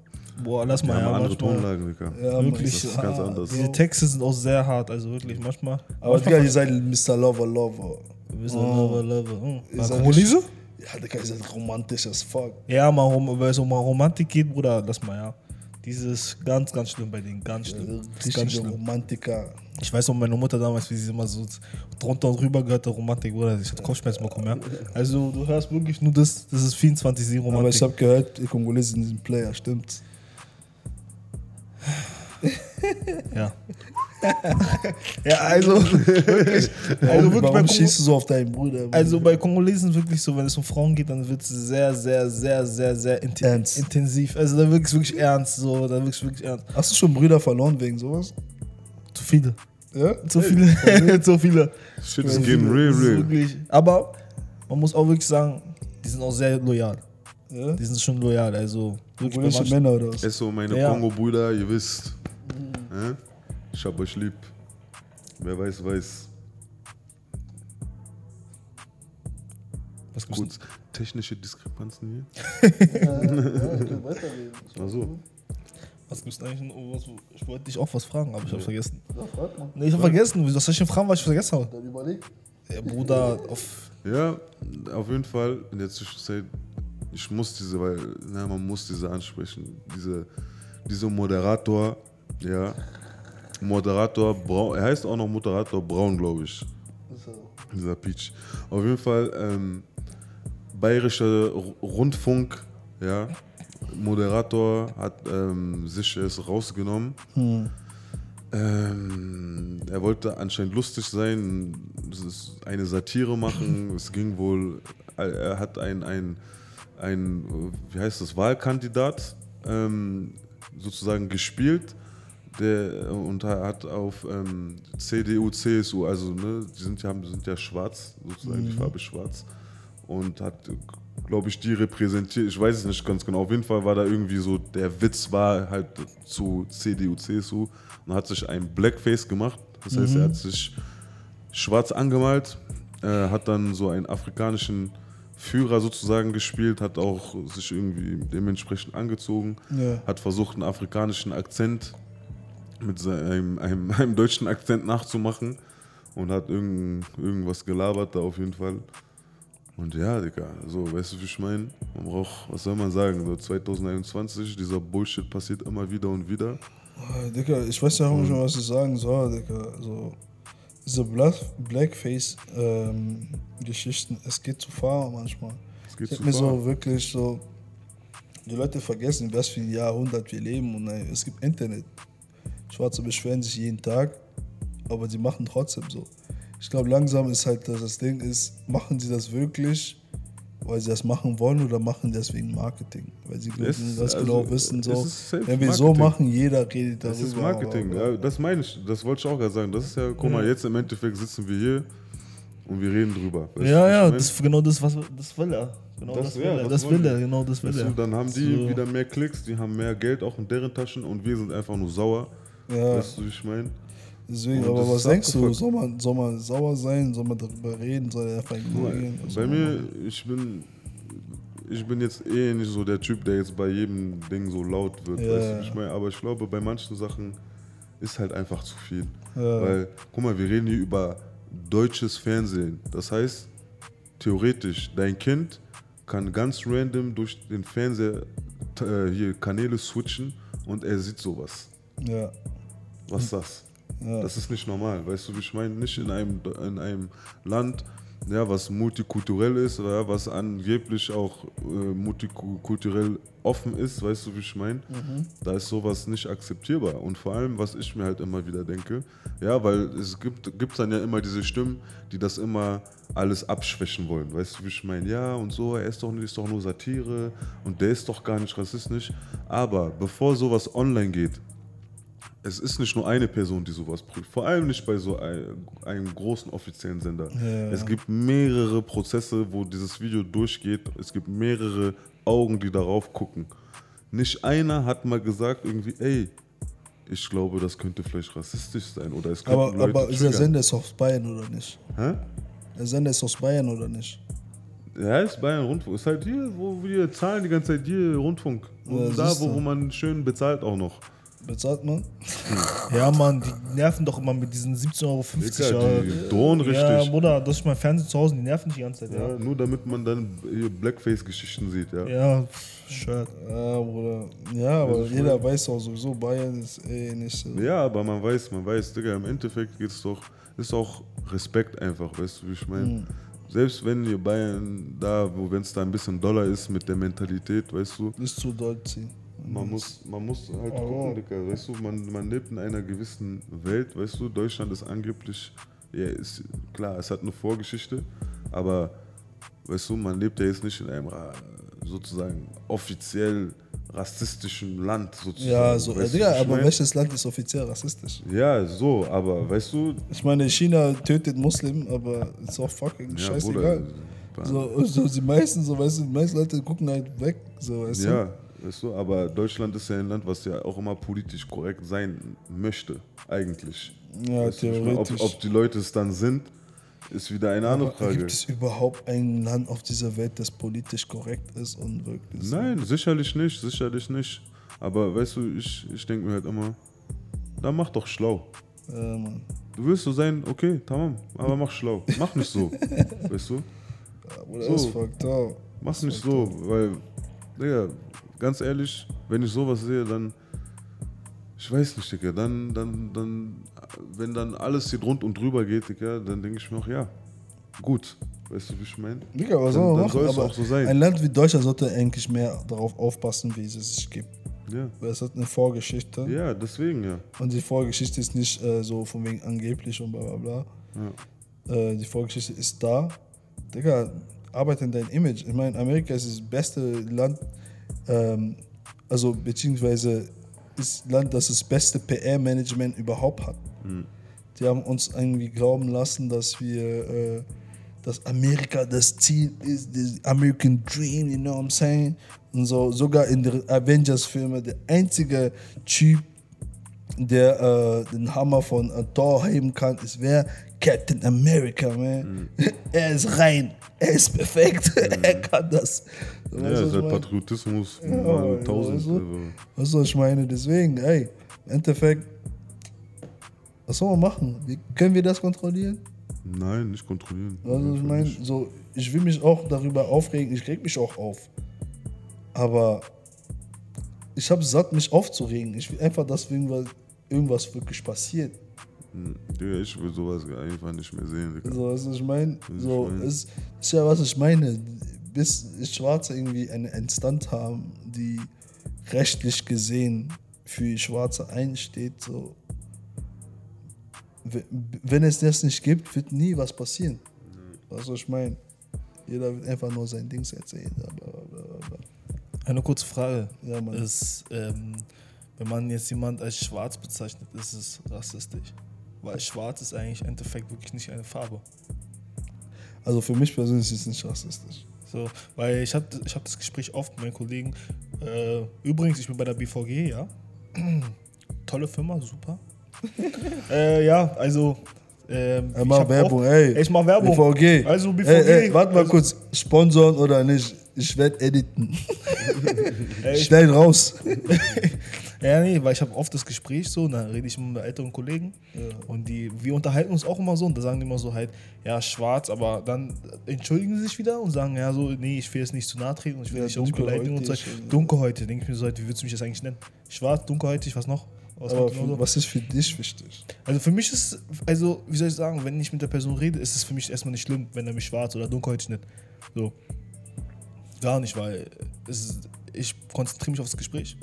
Boah, lass mal, ja, andere manchmal. Tonlagen, Digga. Ja, Wirklich, Das ist ganz anders. Diese Texte sind auch sehr hart, also wirklich, manchmal. Aber Digga, ihr seid Mr. Lover Lover. Wir sind Lover, Lover. Oh. seid Kongolese? Ja, ihr seid romantisch as fuck. Ja, mal, weil es um Romantik geht, Bruder, lass mal, ja. Dieses ganz, ganz schlimm bei denen, ganz schlimm. Das ist ganz schlimm. Romantiker. Ich weiß noch, meine Mutter damals, wie sie immer so drunter und drüber gehört, der Romantik, Bruder, ich hatte Kopfschmerzen bekommen, ja. Also, du hörst wirklich nur das, das ist 24-7 Aber ich Romantik. habe gehört, die Kongolesen sind Player, stimmt. Ja. Ja, also, wirklich. Also, wirklich bei Warum Kongo- schießt du so auf deinen Bruder? Also bei Kongolesen wirklich so, wenn es um Frauen geht, dann wird es sehr, sehr, sehr, sehr, sehr inten Ernst. intensiv. Also da wirklich wirklich ernst, so, da wirklich wirklich ernst. Hast du schon Brüder verloren wegen sowas? Zu viele. Ja? Zu viele. Zu viele. Shit is getting real, real. Wirklich. Aber man muss auch wirklich sagen, die sind auch sehr loyal. ja? Die sind schon loyal. Also wirklich Männer oder was? Es so, meine Ja. Kongo-Brüder, ihr wisst. Hä? Ich hab euch lieb. Wer weiß, weiß. Was Kurz technische Diskrepanzen Ja, ja, weiterreden. hier. Achso. Was gibt's eigentlich noch? Was, ich wollte dich auch was fragen, aber ich hab's vergessen. Ja, frag mal. Nee, ich hab vergessen. Was soll ich denn fragen, was ich vergessen habe? Dann überleg. Ja, Bruder, auf. Ja, auf jeden Fall in der Zwischenzeit ich muss diese, weil, na, man muss diese ansprechen. Diese, dieser Moderator, ja, Moderator Braun, er heißt auch noch Moderator Braun, glaube ich. Dieser Peach. Auf jeden Fall, ähm, Bayerischer Rundfunk, ja, Moderator hat ähm, sich es rausgenommen. Ähm, er wollte anscheinend lustig sein, eine Satire machen. es ging wohl, er hat ein, ein, ein wie heißt das, Wahlkandidat ähm, sozusagen gespielt. Der, und er hat auf ähm, CDU, CSU, also ne, die sind ja, sind ja schwarz, sozusagen die Farbe schwarz. Und hat, glaube ich, die repräsentiert. Ich weiß es nicht ganz genau. Auf jeden Fall war da irgendwie so, der Witz war halt zu CDU, CSU und hat sich ein Blackface gemacht. Das heißt, er hat sich schwarz angemalt, äh, hat dann so einen afrikanischen Führer sozusagen gespielt, hat auch sich irgendwie dementsprechend angezogen, Ja. hat versucht, einen afrikanischen Akzent mit seinem, einem, einem deutschen Akzent nachzumachen und hat irgend, irgendwas gelabert da auf jeden Fall. Und ja, Digga, so, weißt du, wie ich meine? Man braucht, was soll man sagen, so 2021, dieser Bullshit passiert immer wieder und wieder. Digga, ich weiß ja auch nicht mehr, was ich sagen soll, Digga. Also, diese Bla Blackface-Geschichten, es geht zu far manchmal. Es geht ich zu mir so wirklich so, die Leute vergessen, in was für ein Jahrhundert wir leben und äh, es gibt Internet. Schwarze beschweren sich jeden Tag, aber die machen trotzdem so. Ich glaube, langsam ist halt das, das Ding ist, machen sie das wirklich, weil sie das machen wollen oder machen das wegen Marketing? Weil sie Es- ganz also, genau wissen, so, wenn wir so Marketing. machen, jeder redet darüber. Das ist Marketing, aber- ja, das meine ich, das wollte ich auch gerade sagen. Das ist ja, guck mal, jetzt im Endeffekt sitzen wir hier und wir reden drüber. Weißt Ja, ja, das, genau das, was, das will er. Genau Das- das, will er. das Das will er, genau das will er. dann haben die So. wieder mehr Klicks, die haben mehr Geld auch in deren Taschen und wir sind einfach nur sauer. Ja. Weißt du, wie ich meine? Deswegen, Und aber was denkst du? Soll man, soll man sauer sein? Soll man darüber reden? Soll er einfach ignorieren? Was Bei mir, ich bin, ich bin jetzt eh nicht so der Typ, der jetzt bei jedem Ding so laut wird. Ja. Weißt du, wie ich meine? Aber ich glaube, bei manchen Sachen ist halt einfach zu viel. Ja. Weil, guck mal, wir reden hier über deutsches Fernsehen. Das heißt, theoretisch, dein Kind kann ganz random durch den Fernseher äh, hier Kanäle switchen und er sieht sowas. Ja. Was ist das? Ja. Das ist nicht normal, weißt du, wie ich meine? Nicht in einem, in einem Land, ja, was multikulturell ist oder was angeblich auch äh, multikulturell offen ist, weißt du, wie ich meine? Da ist sowas nicht akzeptierbar. Und vor allem, was ich mir halt immer wieder denke, ja, weil es gibt, gibt dann ja immer diese Stimmen, die das immer alles abschwächen wollen, weißt du, wie ich meine? Ja, und so, er ist doch, ist doch nur Satire und der ist doch gar nicht rassistisch. Aber bevor sowas online geht, es ist nicht nur eine Person, die sowas prüft. Vor allem nicht bei so ein- einem großen offiziellen Sender. Ja. Es gibt mehrere Prozesse, wo dieses Video durchgeht. Es gibt mehrere Augen, die darauf gucken. Nicht einer hat mal gesagt irgendwie, ey, ich glaube, das könnte vielleicht rassistisch sein oder es Aber, Leute aber ist der. Sender ist aus Bayern oder nicht? Hä? Der Sender ist aus Bayern oder nicht? Ja, ist Bayern Rundfunk. Ist halt hier, wo wir zahlen die ganze Zeit hier Rundfunk. Und Ja, da, wo, wo man schön bezahlt auch noch. Bezahlt man? Ja, Mann, die nerven doch immer mit diesen 17,50 Euro. Digga, die drohen richtig. Ja, Bruder, das ist mein Fernsehen zu Hause, die nerven die ganze Zeit. Ja, Ja, nur damit man dann hier Blackface-Geschichten sieht, ja. ja Shirt. Ja, Bruder. Ja, aber ist jeder weiß auch sowieso, Bayern ist eh nicht so. Ja, aber man weiß, man weiß, Digga, im Endeffekt geht's doch, ist auch Respekt einfach, weißt du, wie ich meine? Mhm. Selbst wenn ihr Bayern da, wo wenn es da ein bisschen doller ist mit der Mentalität, weißt du, Nicht zu doll ziehen. Man muss, man muss halt Oh. gucken, Digga, weißt du, man, man lebt in einer gewissen Welt, weißt du, Deutschland ist angeblich, ja, ist, klar, es hat eine Vorgeschichte, aber, weißt du, man lebt ja jetzt nicht in einem sozusagen offiziell rassistischen Land, sozusagen. Ja, so, weißt du, ich aber mein? welches Land ist offiziell rassistisch? Ja, so, aber weißt du, Ich meine, China tötet Muslim, aber ist auch fucking ja, scheißegal. Bruder, So, so die meisten, so weißt du, die meisten Leute gucken halt weg, so weißt du. ja, weißt du, aber Deutschland ist ja ein Land, was ja auch immer politisch korrekt sein möchte, eigentlich. Ja, Weißt meine, ob, theoretisch. ob die Leute es dann sind, ist wieder eine andere Frage. gibt es überhaupt ein Land auf dieser Welt, das politisch korrekt ist und wirklich so? Nein, sicherlich nicht, sicherlich nicht. Aber weißt du, ich, ich denke mir halt immer, dann mach doch schlau. Ja, Mann. Du willst so sein, okay, tamam, aber mach schlau. Mach nicht so. weißt du? Ja, Bruder, So. das ist fucked up. Mach's nicht so, weil, Digga, ganz ehrlich, wenn ich sowas sehe, dann, ich weiß nicht, Digga, dann, dann, dann, wenn dann alles hier drunter und drüber geht, Digga, dann denke ich mir auch, ja, gut. Weißt du, wie ich meine? Digga, was soll man machen? soll es auch so sein. Ein Land wie Deutschland sollte eigentlich mehr darauf aufpassen, wie es sich gibt. Ja. Weil es hat eine Vorgeschichte. ja, deswegen, ja. Und die Vorgeschichte ist nicht äh, so von wegen angeblich und bla bla bla. Äh, die Vorgeschichte ist da. Digga, arbeite in dein Image. Ich meine, Amerika ist das beste Land, ähm, also beziehungsweise ist ein Land, das das beste PR-Management überhaupt hat. Die haben uns irgendwie glauben lassen, dass wir, äh, dass Amerika das Ziel ist, the American Dream, you know what I'm saying? Und so, sogar in den Avengers-Filmen, der einzige Typ, der äh, den Hammer von äh, Thor heben kann, ist wer? Captain America, man. er ist rein, er ist perfekt, er kann das. Ja, Weißt ist ich halt? Patriotismus Ja, mal ja, tausend. weißt du? also. Weißt du, was ich meine? Deswegen, ey, im Endeffekt, was soll man machen? Wie, können wir das kontrollieren? Nein, nicht kontrollieren. Also ich meine, so, ich will mich auch darüber aufregen, ich reg mich auch auf. Aber ich habe satt, mich aufzuregen. Ich will einfach, dass irgendwas, irgendwas wirklich passiert. Hm, Digga, ich will sowas einfach nicht mehr sehen, Digga. So, was ich meine? ich So, meine. ist, ist ja, was ich meine. Bis Schwarze irgendwie eine Instanz haben, die rechtlich gesehen für Schwarze einsteht, so. Wenn es das nicht gibt, wird nie was passieren. Was ich meine? Jeder wird einfach nur sein Dings erzählen. Eine kurze Frage. Ja, Mann. Ist, ähm, wenn man jetzt jemand als schwarz bezeichnet, ist es rassistisch. Weil schwarz ist eigentlich im Endeffekt wirklich nicht eine Farbe. Also für mich persönlich ist es nicht rassistisch. So, weil ich habe ich hab das Gespräch oft mit meinen Kollegen. Äh, übrigens, ich bin bei der BVG, ja. Tolle Firma, super. äh, ja, also. Ähm, Er ich macht Werbung, oft- ey. Ich mach Werbung. BVG. Also BVG. Ey, ey, warte mal also, kurz. Sponsoren oder nicht? Ich werde editen. Ey, Schnell raus. ja, nee, weil ich habe oft das Gespräch so, dann rede ich mit älteren Kollegen und die, wir unterhalten uns auch immer so und da sagen die immer so halt, ja, schwarz, aber dann entschuldigen sie sich wieder und sagen, ja, so, nee, ich will jetzt nicht zu nahe treten und ich will Ja, dich auch nicht beleidigen und so. Dunkelhäutig, denke ich mir so halt, wie würdest du mich das eigentlich nennen? Schwarz, dunkelhäutig, was noch? Was Aber für, was ist für dich wichtig? Also für mich ist, also wie soll ich sagen, wenn ich mit der Person rede, ist es für mich erstmal nicht schlimm, wenn er mich schwarz oder dunkelhäutig nennt. So. Gar nicht, weil es ich konzentriere mich auf das Gespräch.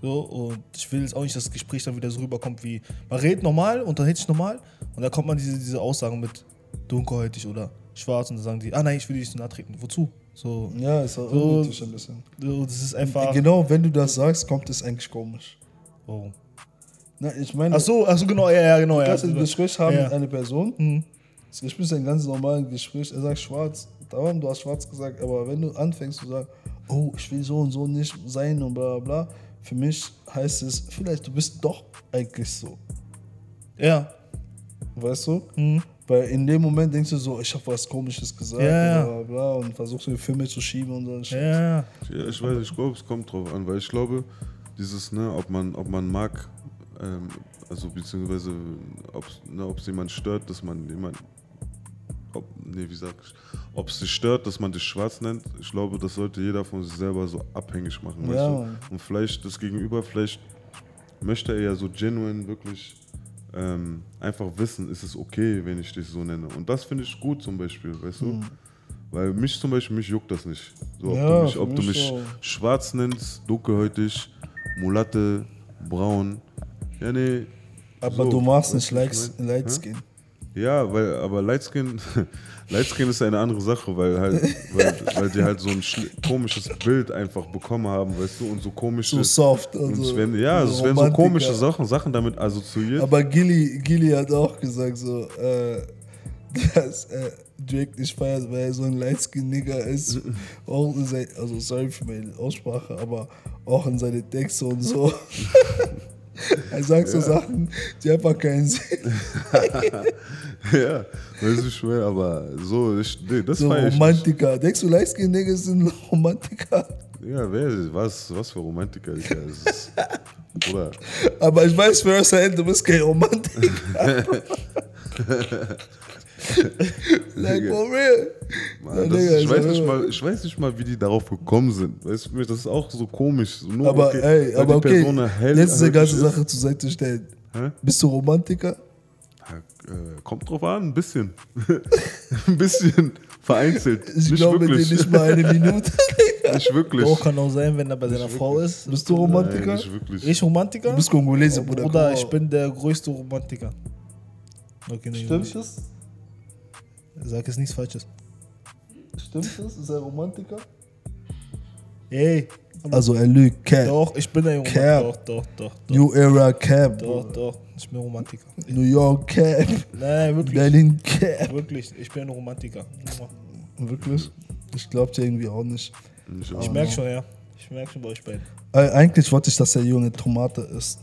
So, und ich will jetzt auch nicht, dass das Gespräch dann wieder so rüberkommt wie, man redet normal, unterhält sich normal und dann kommt man diese, diese Aussagen mit dunkelhäutig oder schwarz und dann sagen die, ah nein, ich will dich nicht nahe treten. Wozu? So, Ja, ist auch So- ein bisschen. so das ist einfach. Genau, wenn du das sagst, kommt es eigentlich komisch. Warum? Na, ich meine, Ach so, ach so, genau, ja, ja, genau. du Ja, kannst ein Gespräch haben Ja. mit einer Person. Mhm. Das Gespräch ist ein ganz normales Gespräch. Er sagt schwarz. Darum, du hast schwarz gesagt. Aber wenn du anfängst zu sagen, oh, ich will so und so nicht sein und bla bla bla, für mich heißt es, vielleicht du bist doch eigentlich so. ja. Weißt du? Mhm. Weil in dem Moment denkst du so, ich habe was Komisches gesagt Ja, ja. bla bla bla und versuchst du die Filme zu schieben und so. Ja, ja, ja. Ja, ich weiß, ich glaube, es kommt drauf an, weil ich glaube, dieses, ne, ob man, ob man mag, ähm, also beziehungsweise ob ne, es jemand stört, dass man jemand, ob, nee, wie sag ich, ob es dich stört, dass man dich schwarz nennt, ich glaube, das sollte jeder von sich selber so abhängig machen, weißt Ja, du? Mann. Und vielleicht das Gegenüber, vielleicht möchte er ja so genuine wirklich ähm, einfach wissen, ist es okay, wenn ich dich so nenne. Und das finde ich gut zum Beispiel, weißt du? Weil mich zum Beispiel, mich juckt das nicht. So, ob Mhm. Ja, du mich, ob du mich mich auch. schwarz nennst, dunkelhäutig, Mulatte, braun. Ja, nee. Aber so, du machst nicht ich mein? Lightskin. Ja, weil, aber Lightskin, Lightskin ist eine andere Sache, weil halt, weil, weil die halt so ein komisches Bild einfach bekommen haben, weißt du, und so komische. So soft. und Also, es werden, ja, so es werden so komische Sachen, Sachen damit assoziiert. Aber Gilly, Gilly hat auch gesagt, so, äh, dass äh, Drake nicht feiert, weil er so ein Lightskin-Nigger ist. auch in sein, also sorry für meine Aussprache, aber auch in seine Texte und so. er sagt so Sachen, die einfach keinen Sinn. ja, weiß ich schwer, aber so, ich, nee, das So ich nicht. Romantiker. Denkst du, Lightskin-Niggas sind Romantiker? Ja, wer, was, was für Romantiker, Digga. Das ist, Bruder. Aber ich weiß, First Hand, du bist kein Romantiker. Like, for real. Mann, Ja, das ich, weiß nicht mal, ich weiß nicht mal, wie die darauf gekommen sind. Weißt du, das ist auch so komisch. Nur, Aber okay, ey, aber die okay, Person hell- jetzt diese hellhäutig ganze ist. Sache zur Seite stellen. Hä? Bist du Romantiker? Ja, äh, kommt drauf an, ein bisschen. ein bisschen vereinzelt. Ich nicht glaube dir wirklich. nicht mal eine Minute. nicht wirklich. Doch, kann auch sein, wenn er bei seiner Frau ist. Bist du Nein, Romantiker? nicht wirklich. Ich Romantiker? Du bist Kongolese, Bruder. Bruder, ich bin der größte Romantiker. Okay, Stimmt das? Sag jetzt nichts Falsches. Stimmt das? Ist er Romantiker? Ey, Also er lügt. Cap. doch, ich bin ein Romantiker. Cap. Doch, doch, doch, doch. New Era Cap. Doch, doch, ich bin Romantiker. New York Cap. Nein, wirklich. Berlin Cap. Wirklich, ich bin ein Romantiker. Wirklich? Ich glaube dir irgendwie auch nicht. Nicht Ich auch. merke schon, ja. Ich merke schon bei euch beiden. Äh, eigentlich wollte ich, dass der Junge Tomate isst.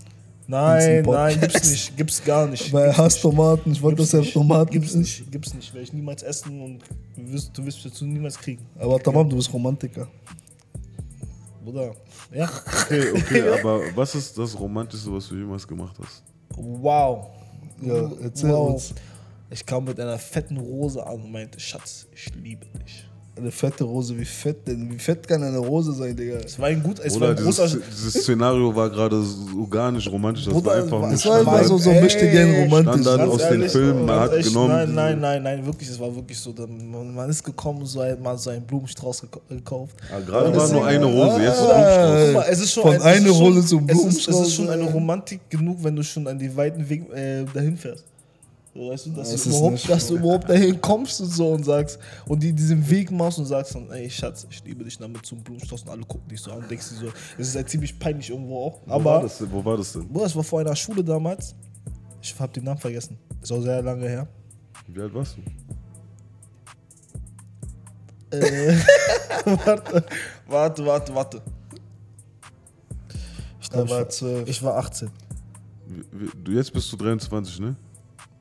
Nein, nein, gibt's nicht. Gibt's gar nicht. Weil er Gibt's hasst. Tomaten. Ich wollte, dass er. Tomaten Gibt's nicht. Gibt's nicht. Werde ich niemals essen und du wirst, du wirst dazu niemals kriegen. Aber Tamam, du bist Romantiker. Bruder. Ja. Okay, okay, aber was ist das Romantischste, was du jemals gemacht hast? Wow. Ja, erzähl wow. uns. Ich kam mit einer fetten Rose an und meinte, Schatz, ich liebe dich. Eine fette Rose, wie fett denn? Wie fett kann eine Rose sein, Digga? Es war ein gut, es war Oder ein dieses, großer. dieses Szenario war gerade so gar nicht romantisch, das Bruder, war einfach nur Es war immer Standard. so, so Ey, möchte gern romantisch. Standard aus den ehrlich, Filmen, man hat echt, genommen. Nein, nein, nein, nein, wirklich, es war wirklich so. Man, man ist gekommen, so ein, mal so einen Blumenstrauß gekauft. Ah, gerade war nur eine Rose, jetzt ist Ah, Blumenstrauß. Guck mal, es ist schon Von einer ist schon, Rose zum es ist, es Blumenstrauß, ist schon eine. Romantik genug, wenn du schon an die weiten Weg äh, dahin fährst. Weißt du, dass, Das du überhaupt, dass du überhaupt dahin kommst und so und sagst und die diesen Weg machst und sagst dann, ey Schatz, ich liebe dich damit zum Blumenstrauß und alle gucken dich so an und denkst dir so, es ist halt ziemlich peinlich irgendwo auch. Wo war Aber das denn? Wo war das denn? Bruder, es war vor einer Schule damals. Ich hab den Namen vergessen. Ist auch sehr lange her. Wie alt warst du? Äh, warte, warte, warte, warte. Ich, glaub, war ich, war, ich war 18. Wie- wie- Du, jetzt bist du 23, ne?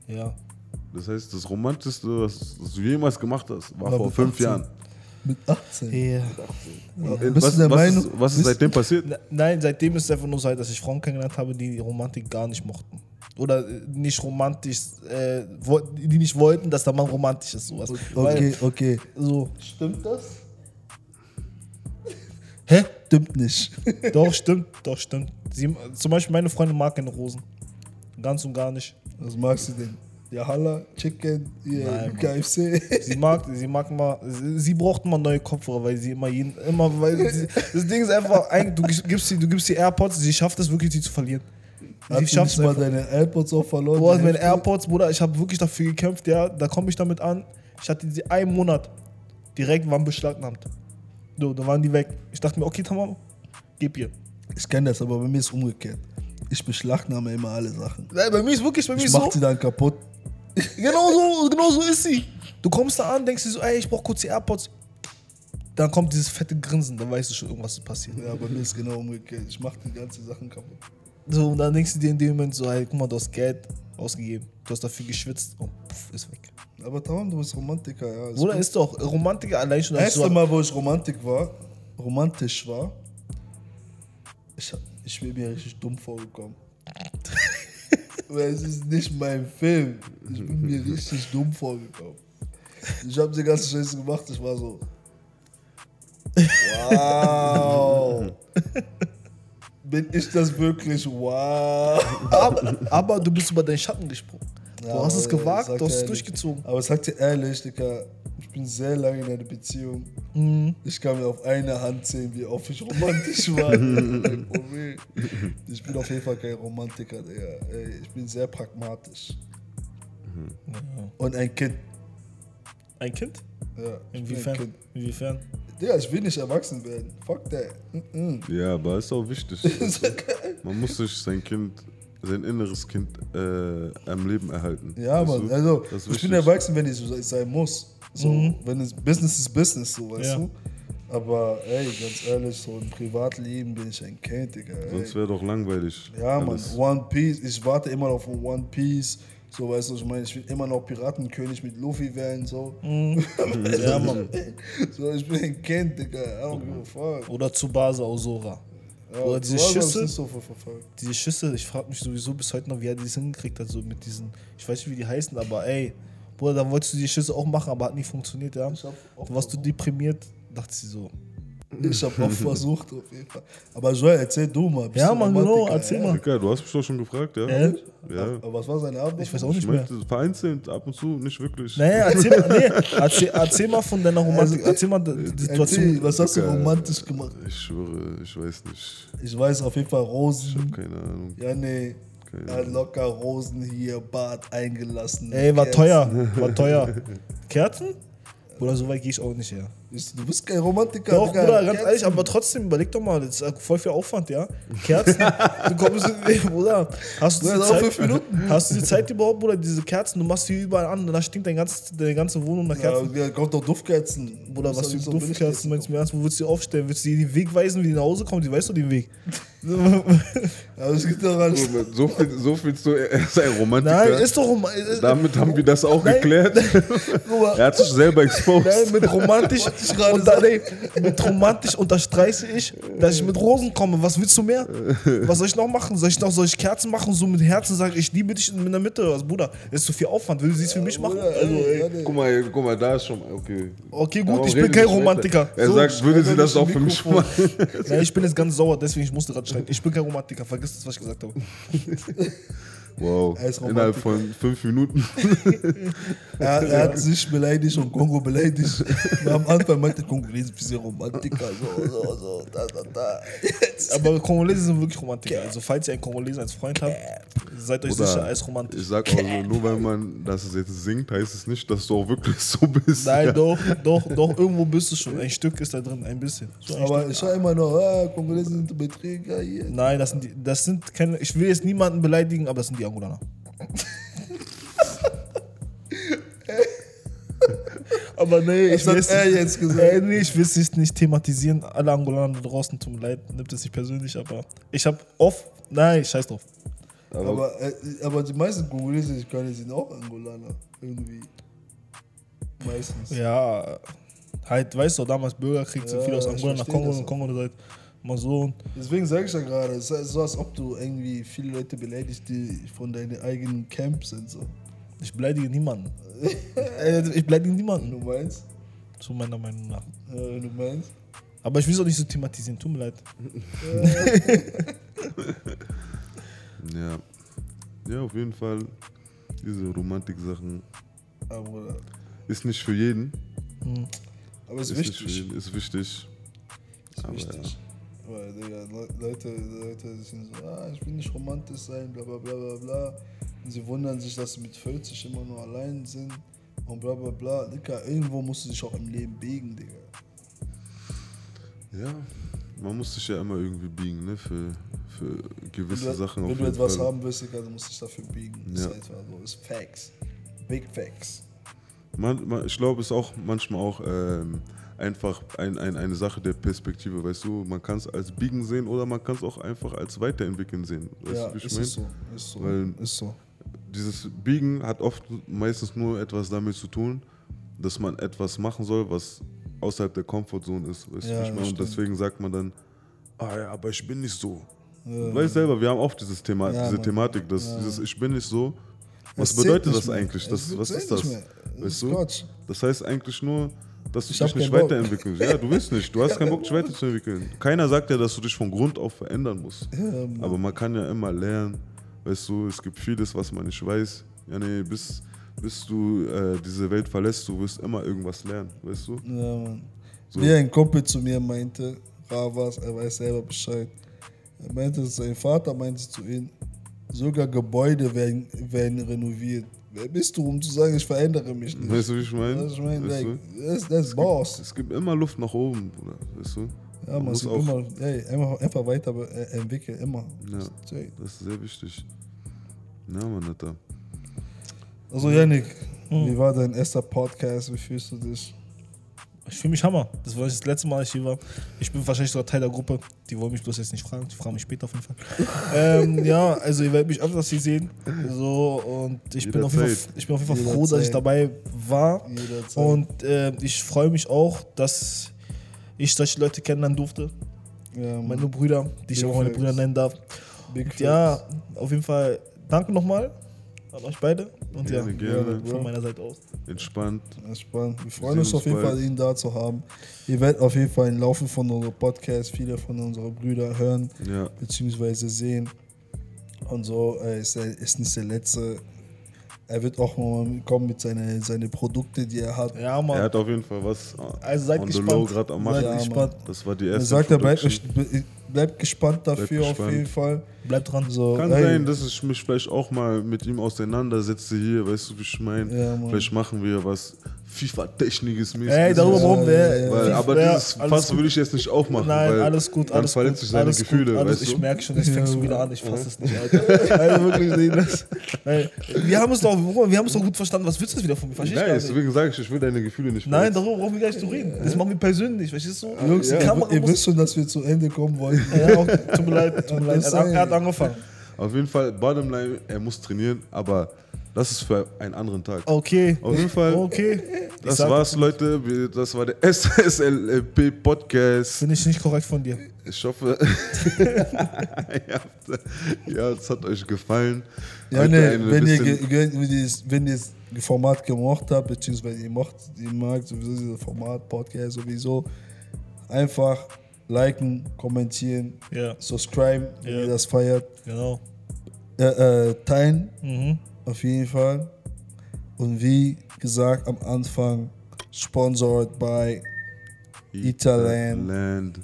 Ja. Das heißt, das Romantischste, was, was du jemals gemacht hast, war War vor mit fünf 18. Jahren. Mit 18. ja. Was, du der was, Meinung? ist, was ist seitdem passiert? Ne- Nein, seitdem ist es einfach nur so, dass ich Frauen kennengelernt habe, die die Romantik gar nicht mochten. Oder äh, nicht romantisch, äh, die nicht wollten, dass der Mann romantisch ist. Sowas. Okay, Weil, okay. so, Stimmt das? hä? Stimmt nicht. Doch, stimmt, doch, stimmt. Sie, zum Beispiel meine Freundin mag keine Rosen. Ganz und gar nicht. Was magst du denn? Ja, Halla, Chicken, hier, Nein. KFC. Sie mag, sie mag mal, sie, sie braucht immer neue Kopfhörer, weil sie immer jeden, immer, weil sie, das Ding ist einfach, ein- du gibst sie, du gibst die AirPods, sie schafft es wirklich, die zu verlieren. Hast Sie du schafft mal deine AirPods auch verloren? Boah, meine? AirPods, Bruder, ich habe wirklich dafür gekämpft, ja, da komme ich damit an. Ich hatte die einen Monat, direkt waren beschlagnahmt. So, da waren die weg. Ich dachte mir, okay, tamam, gib ihr. Ich kenne das, aber bei mir ist es umgekehrt. Ich beschlagnahme immer alle Sachen. Nein, bei mir ist wirklich, bei mir Ich ist mach so. die dann kaputt. Genau so, genau so ist sie. Du kommst da an, denkst dir so, ey, ich brauch kurz die AirPods. Dann kommt dieses fette Grinsen, dann weißt du schon, irgendwas ist passiert. Ja, bei mir ist genau umgekehrt. Ich mach die ganzen Sachen kaputt. So, und dann denkst du dir in dem Moment so, ey, guck mal, du hast Geld ausgegeben. Du hast dafür geschwitzt und puff, ist weg. Aber tamam, du bist Romantiker, ja. Ist Oder gut. ist doch Romantiker allein schon. Das erste so, Mal, wo ich Romantik war, romantisch war, ich, hab- ich bin mir richtig dumm vorgekommen. Weil es ist nicht mein Film. Ich bin mir richtig dumm vorgekommen. Ich habe die ganze Scheiße gemacht, ich war so. Wow. bin ich das wirklich? Wow. aber, aber du bist über deinen Schatten gesprungen. Ja, du hast es gewagt, du hast es durchgezogen. Aber sag dir ehrlich, Digga, ich bin sehr lange in einer Beziehung. Mhm. Ich kann mir auf eine Hand sehen, wie oft ich romantisch war. Ich bin auf jeden Fall kein Romantiker, Digga. Ey, Ich bin sehr pragmatisch. Und ein Kind. Ein Kind? Ja, Inwiefern? Kind. Inwiefern? Digga, ich will nicht erwachsen werden. Fuck that. Mm-mm. Ja, aber ist auch wichtig. Man muss sich sein Kind, sein inneres Kind äh, am Leben erhalten. Ja, Weißt Mann. du? Also, ich wichtig. bin erwachsen, wenn ich so sein muss. So, wenn es Business ist Business, so, weißt Ja. du? Aber ey, ganz ehrlich, so im Privatleben bin ich ein Kind, Digga. Ey. Sonst wäre doch langweilig. Ja, Mann, alles. One Piece. Ich warte immer noch auf One Piece. So, weißt du, ich meine, ich will immer noch Piratenkönig mit Luffy werden, so. Ja, Mann. so, ich bin ein Kind, Digga. I don't give a fuck. Oder Tsubasa Osora. Diese hast, glaub ich, Schüsse, so diese Schüsse, ich frage mich sowieso bis heute noch, wie er das hingekriegt hat, so mit diesen, ich weiß nicht, wie die heißen, aber ey, Bruder, dann wolltest du die Schüsse auch machen, aber hat nicht funktioniert, ja. Dann warst du deprimiert, dachte sie so. Ich habe auch versucht, auf jeden Fall. Aber Joel, erzähl du mal. bist Ja, du Mann, genau, erzähl mal. Digga, du hast mich doch schon gefragt, ja? Äh? Ja. Aber was war seine Arbeit? Ich weiß auch Ich nicht mehr. meinte vereinzelt, ab und zu, nicht wirklich. Nee, erzähl mal, nee, erzähl, erzähl mal von deiner Romantik, erzähl mal die Erzähl, Situation. was hast du romantisch gemacht? Ich schwöre, ich weiß nicht. Ich weiß auf jeden Fall Rosen. Keine Ahnung. Ja, nee. Hat locker Rosen hier, Bad eingelassen. Ey, war Kerzen. teuer, war teuer. Kerzen? Bruder, so weit gehe ich auch nicht, ja. Du bist kein Romantiker. Doch, Digga. Bruder, ganz Kerzen. ehrlich, aber trotzdem, überleg doch mal, das ist voll viel Aufwand, ja. Kerzen, du kommst, ey, Bruder, hast du, Ja, die Zeit, fünf Minuten. hast du die Zeit überhaupt, Bruder, diese Kerzen, du machst die überall an, danach stinkt dein ganz, deine ganze Wohnung nach Kerzen. Ja, ja, kommt doch Duftkerzen. Bruder, was für so Duftkerzen meinst du mir ernst? Wo willst du die aufstellen? Willst du dir den Weg weisen, wie die nach Hause kommen? Die weißt doch den Weg. Aber es gibt doch alles. So viel, so er ist ein Romantiker. Nein, ist doch rom- ist- Damit haben wir das auch Nein. geklärt. Er hat sich selber exposed. Nein, mit romantisch, ich gerade unter, nee, mit romantisch unterstreiche ich, dass ich mit Rosen komme. Was willst du mehr? Was soll ich noch machen? Soll ich noch soll ich Kerzen machen, so mit Herzen sagen, ich liebe dich in der Mitte? Was, Bruder, das ist zu viel Aufwand. Will du sie für mich machen? Also, ey, ey. Guck mal, guck mal, da ist schon, okay. Okay, gut, ich bin kein Romantiker. Er So, sagt, würde sie das auch für im mich machen? Nein, ich bin jetzt ganz sauer, deswegen ich musste gerade schreien. Ich bin kein Romantiker, vergiss das, was ich gesagt habe. Wow, Er innerhalb von fünf Minuten. Er, er hat sich beleidigt und Kongo beleidigt. Am Anfang meinte Kongo, das ist ein bisschen Romantiker. So, so, so, da, da, da. Aber Kongolesen sind wirklich Romantiker. Also, falls ihr einen Kongolesen als Freund habt, seid euch Oder sicher, er ist romantisch. Ich sag auch so, nur weil man das jetzt singt, heißt es nicht, dass du auch wirklich so bist. Nein, ja. doch, doch, doch, irgendwo bist du schon. Ein Stück ist da drin, ein bisschen. So ein Aber ich höre immer noch, ah, Kongolesen sind Betrüger hier. Nein, das sind, die, das sind keine. Ich will jetzt niemanden beleidigen, aber das sind die Angolaner. aber nee, Das ich will hat es er jetzt gesagt. Ey, nee, ich will es nicht thematisieren. Alle Angolaner da draußen, tut mir leid, nimmt es nicht persönlich, aber ich habe oft. Nein, scheiß drauf. Aber, Aber, äh, aber die meisten Kongolesen, die ich kenne, sind auch Angolaner. Irgendwie. Meistens. Ja, halt, weißt du, damals Bürgerkrieg sind Ja, viele aus Angola nach Kongo und. Kongo seid mal so. und- Deswegen sage ich ja gerade, es ist so, als ob du irgendwie viele Leute beleidigst, die von deinem eigenen Camp sind. So. Ich beleidige niemanden. Äh, ich beleidige niemanden, Du meinst? zu meiner Meinung nach. Ja, du meinst? Aber ich will es auch nicht so thematisieren, tut mir leid. ja. Ja, auf jeden Fall, diese Romantik-Sachen Aber, ist nicht für jeden. aber es ist, Ist wichtig. jeden, ist wichtig. Ist aber wichtig. Weil, Digga, Le- Leute, Leute sind so, ah, ich will nicht romantisch sein, bla bla bla bla bla. Und sie wundern sich, dass sie mit 40 immer nur allein sind und bla bla bla. Digga, irgendwo musst du dich auch im Leben biegen, Digga. Ja, man muss sich ja immer irgendwie biegen, ne, für, für gewisse wenn du, Sachen. wenn auf du etwas Fall. haben willst, Digga, du musst dich dafür biegen. Das Ja. ist einfach so, ist Facts. Big Facts. Man, man, ich glaube, es ist auch manchmal auch ähm, einfach ein, ein, eine Sache der Perspektive, weißt du, man kann es als Biegen sehen oder man kann es auch einfach als Weiterentwickeln sehen. Weißt ja, du, wie ich ist meine? es so. Ist so. Weil- ist so. Dieses Biegen hat oft meistens nur etwas damit zu tun, dass man etwas machen soll, was außerhalb der Comfortzone ist. Weißt Ja, du, ich meine? Und deswegen sagt man dann, ah ja, aber ich bin nicht so. Du weißt selber, wir haben oft dieses Thema, Ja, diese Mann. Thematik, dass dieses Ich bin nicht so. Was bedeutet das eigentlich? Das, was ist das? Weißt du? Das heißt eigentlich nur, dass du Ich dich nicht willst. Ja, du willst nicht. Du hast keinen Bock, dich weiterzuentwickeln. Keiner sagt ja, dass du dich von Grund auf verändern musst. Aber man kann ja immer lernen. Weißt du, es gibt vieles, was man nicht weiß. Ja, nee, bis, bis du äh, diese Welt verlässt, du wirst immer irgendwas lernen. Weißt du? Ja, Mann. So. Wie ein Kumpel zu mir meinte, Ravas, er weiß selber Bescheid. Er meinte, sein Vater meinte zu ihm, sogar Gebäude werden, werden renoviert. Wer bist du, um zu sagen, ich verändere mich nicht? Weißt du, wie ich meine? Das, ich meine, Weißt like, du? das, das ist Boss. Es gibt immer Luft nach oben, Bruder. Weißt du? Ja, Man man muss auch- immer, ey, einfach, einfach weiter äh, entwickeln, immer. Ja. Das ist sehr wichtig. Ja, Mann, Alter. Also, Yannick, wie war dein erster Podcast? Wie fühlst du dich? Ich fühle mich Hammer. Das war das letzte Mal, als ich hier war. Ich bin wahrscheinlich sogar Teil der Gruppe. Die wollen mich bloß jetzt nicht fragen. Die fragen mich später auf jeden Fall. ähm, ja, also ihr werdet mich öfters hier sehen. So, und ich bin, auf jeden Fall, ich bin auf jeden Fall froh, dass ich dabei war. Und äh, ich freue mich auch, dass ich solche Leute kennenlernen durfte. Ja, Mann. meine Brüder, die ich Big auch meine. Brüder nennen darf. Ja, auf jeden Fall danke nochmal an euch beide. Und Gerne, ja, gerne. von meiner Seite aus. Entspannt. Spannend. Wir freuen uns uns auf jeden bald. Fall, ihn da zu haben. Ihr werdet auf jeden Fall im Laufe von unserem Podcast viele von unseren Brüdern hören Ja. beziehungsweise sehen. Und so äh, ist er ist nicht der letzte. Er wird auch mal kommen mit seinen seine Produkte, die er hat. Ja, Er Mann. hat auf jeden Fall was Also seid on the gespannt. low gerade am machen. Seid Ja, gespannt. Das war die Er erste sagt, er bleibt. Bleibt gespannt dafür auf gespannt. jeden Fall. Bleibt dran. So, Kann ey, sein, dass ich mich vielleicht auch mal mit ihm auseinandersetze hier, weißt du, wie ich meine? Ja, vielleicht machen wir was FIFA-Techniges mäßig. Ey, darüber brauchen wir. Ja, ja, Weil, ja. aber Ja, dieses Fass will ich jetzt nicht aufmachen. Nein, weil alles gut, Dann alles verletzt gut. sich seine alles Gefühle, gut, alles, weißt Ich du? merke schon, jetzt fängst du wieder an. Ich fasse es nicht, Alter. Also wirklich sehen das. Ey, Wir haben es doch, wir haben es doch gut verstanden. Was willst du jetzt wieder von mir? Verstehst Nein, deswegen sage ich, ich will deine Gefühle nicht Nein, verletzen. darüber brauchen wir gar nicht zu reden. Das machen wir persönlich, verstehst du? Jungs, Die ihr, wisst schon, dass wir zu Ende kommen wollten. Ja, auch, tut mir leid, tut mir leid. Er, er hat angefangen. Auf jeden Fall, bottom line, er muss trainieren, aber das ist für einen anderen Tag. Okay. Auf jeden Fall, Okay. Das war's, Leute. Das war der SSLP Podcast. Finde ich nicht korrekt von dir. Ich hoffe, ja, es hat euch gefallen. Ja, ne, wenn, ihr, bisschen- ge- ge- wenn, ihr, wenn ihr das Format gemocht habt, beziehungsweise ihr macht, ihr mag sowieso dieses Format, Podcast sowieso, einfach liken, kommentieren, Ja, subscriben, wenn Ja. ihr das feiert, genau. äh, äh, teilen, Mhm. auf jeden Fall. Und wie gesagt am Anfang, sponsored by Italand. Land.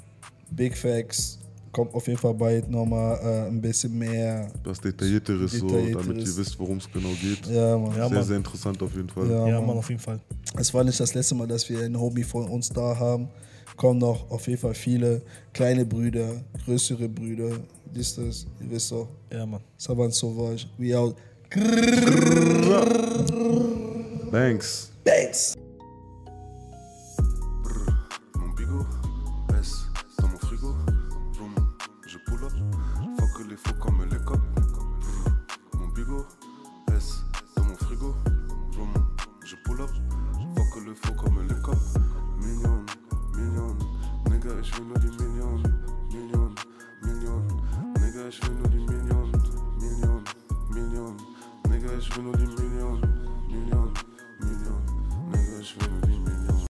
Big Facts. Kommt auf jeden Fall bald nochmal äh, ein bisschen mehr. Was Detaillierteres, so, Detaillierteres. damit ihr wisst, worum es genau geht. Ja, Mann. Ja, sehr, Mann. sehr interessant auf jeden Fall. Ja, Ja, Mann. Mann, auf jeden Fall. Es war nicht das letzte Mal, dass wir einen Homie von uns da haben. Kommen noch auf jeden Fall viele kleine Brüder, größere Brüder. Wisst das? Ihr wisst doch. Ja, Mann. Savan Sauvage. We out. Thanks. Thanks.